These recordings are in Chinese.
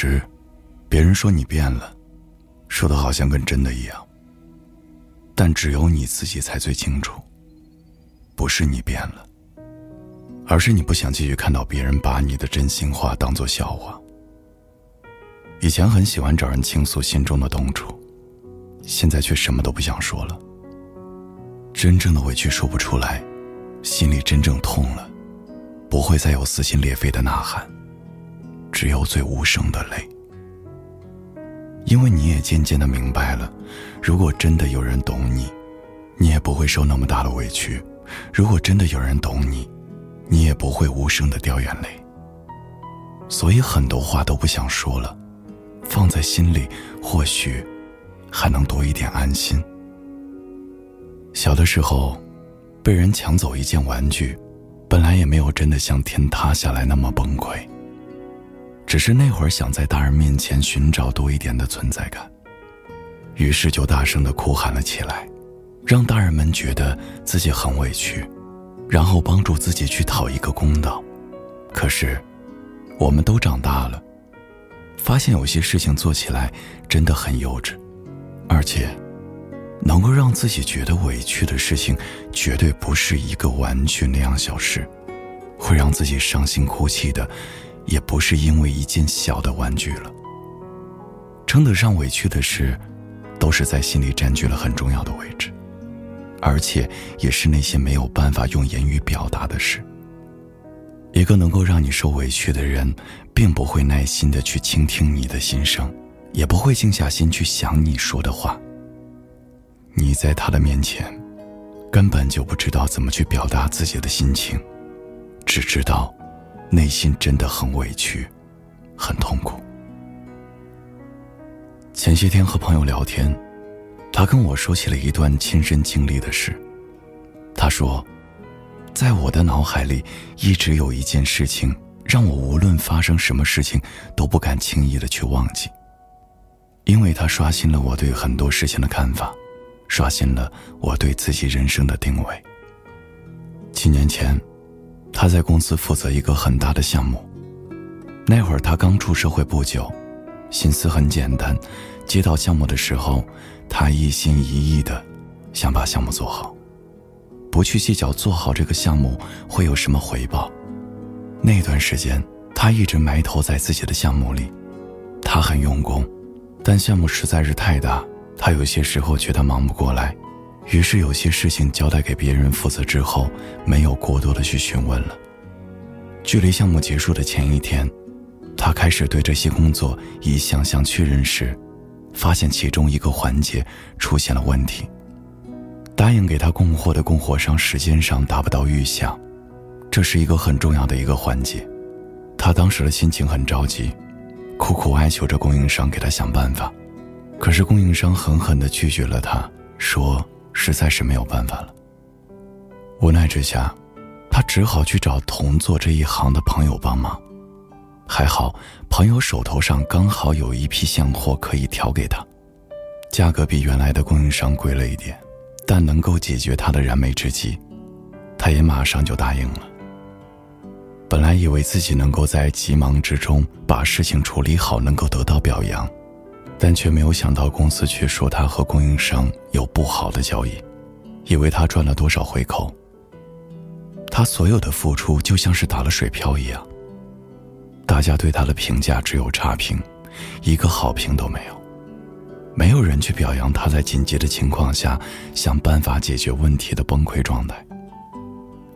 时，别人说你变了，说的好像跟真的一样。但只有你自己才最清楚，不是你变了，而是你不想继续看到别人把你的真心话当做笑话。以前很喜欢找人倾诉心中的痛楚，现在却什么都不想说了。真正的委屈说不出来，心里真正痛了，不会再有撕心裂肺的呐喊，只有最无声的泪。因为你也渐渐的明白了，如果真的有人懂你，你也不会受那么大的委屈；如果真的有人懂你，你也不会无声的掉眼泪。所以很多话都不想说了。放在心里，或许还能多一点安心。小的时候，被人抢走一件玩具，本来也没有真的像天塌下来那么崩溃，只是那会儿想在大人面前寻找多一点的存在感，于是就大声的哭喊了起来，让大人们觉得自己很委屈，然后帮助自己去讨一个公道。可是，我们都长大了。发现有些事情做起来真的很幼稚，而且，能够让自己觉得委屈的事情，绝对不是一个玩具那样小事，会让自己伤心哭泣的，也不是因为一件小的玩具了。称得上委屈的事，都是在心里占据了很重要的位置，而且也是那些没有办法用言语表达的事。一个能够让你受委屈的人，并不会耐心的去倾听你的心声，也不会静下心去想你说的话。你在他的面前，根本就不知道怎么去表达自己的心情，只知道，内心真的很委屈，很痛苦。前些天和朋友聊天，他跟我说起了一段亲身经历的事。他说。在我的脑海里，一直有一件事情，让我无论发生什么事情，都不敢轻易的去忘记。因为它刷新了我对很多事情的看法，刷新了我对自己人生的定位。七年前，他在公司负责一个很大的项目，那会儿他刚出社会不久，心思很简单，接到项目的时候，他一心一意的想把项目做好。不去计较做好这个项目会有什么回报。那段时间，他一直埋头在自己的项目里，他很用功，但项目实在是太大，他有些时候觉得忙不过来，于是有些事情交代给别人负责之后，没有过多的去询问了。距离项目结束的前一天，他开始对这些工作一项项确认时，发现其中一个环节出现了问题。答应给他供货的供货商时间上达不到预想，这是一个很重要的一个环节。他当时的心情很着急，苦苦哀求着供应商给他想办法。可是供应商狠狠地拒绝了他，说实在是没有办法了。无奈之下，他只好去找同做这一行的朋友帮忙。还好朋友手头上刚好有一批现货可以调给他，价格比原来的供应商贵了一点。但能够解决他的燃眉之急，他也马上就答应了。本来以为自己能够在急忙之中把事情处理好，能够得到表扬，但却没有想到公司却说他和供应商有不好的交易，以为他赚了多少回扣。他所有的付出就像是打了水漂一样，大家对他的评价只有差评，一个好评都没有。没有人去表扬他在紧急的情况下想办法解决问题的崩溃状态，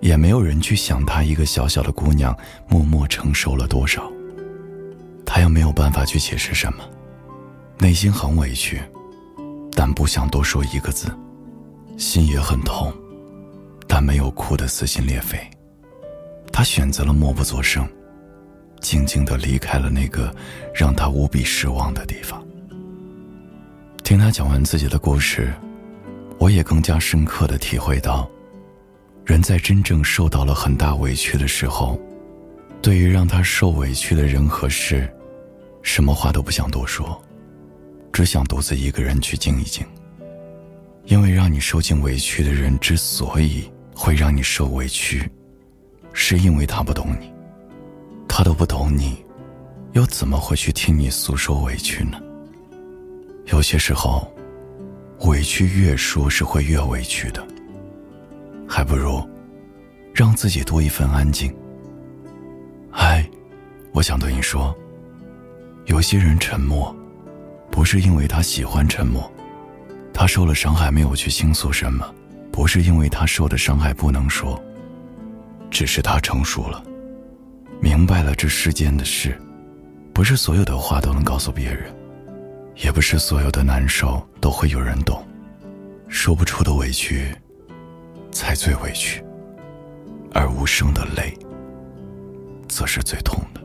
也没有人去想他一个小小的姑娘默默承受了多少。他又没有办法去解释什么，内心很委屈，但不想多说一个字，心也很痛，但没有哭得撕心裂肺。他选择了默不作声，静静地离开了那个让他无比失望的地方。听他讲完自己的故事，我也更加深刻的体会到，人在真正受到了很大委屈的时候，对于让他受委屈的人和事，什么话都不想多说，只想独自一个人去静一静。因为让你受尽委屈的人之所以会让你受委屈，是因为他不懂你，他都不懂你，又怎么会去听你诉说委屈呢？有些时候，委屈越说是会越委屈的，还不如让自己多一份安静。嗨，我想对你说，有些人沉默，不是因为他喜欢沉默，他受了伤害没有去倾诉什么，不是因为他受的伤害不能说，只是他成熟了，明白了这世间的事，不是所有的话都能告诉别人。也不是所有的难受都会有人懂，说不出的委屈，才最委屈，而无声的泪，则是最痛的。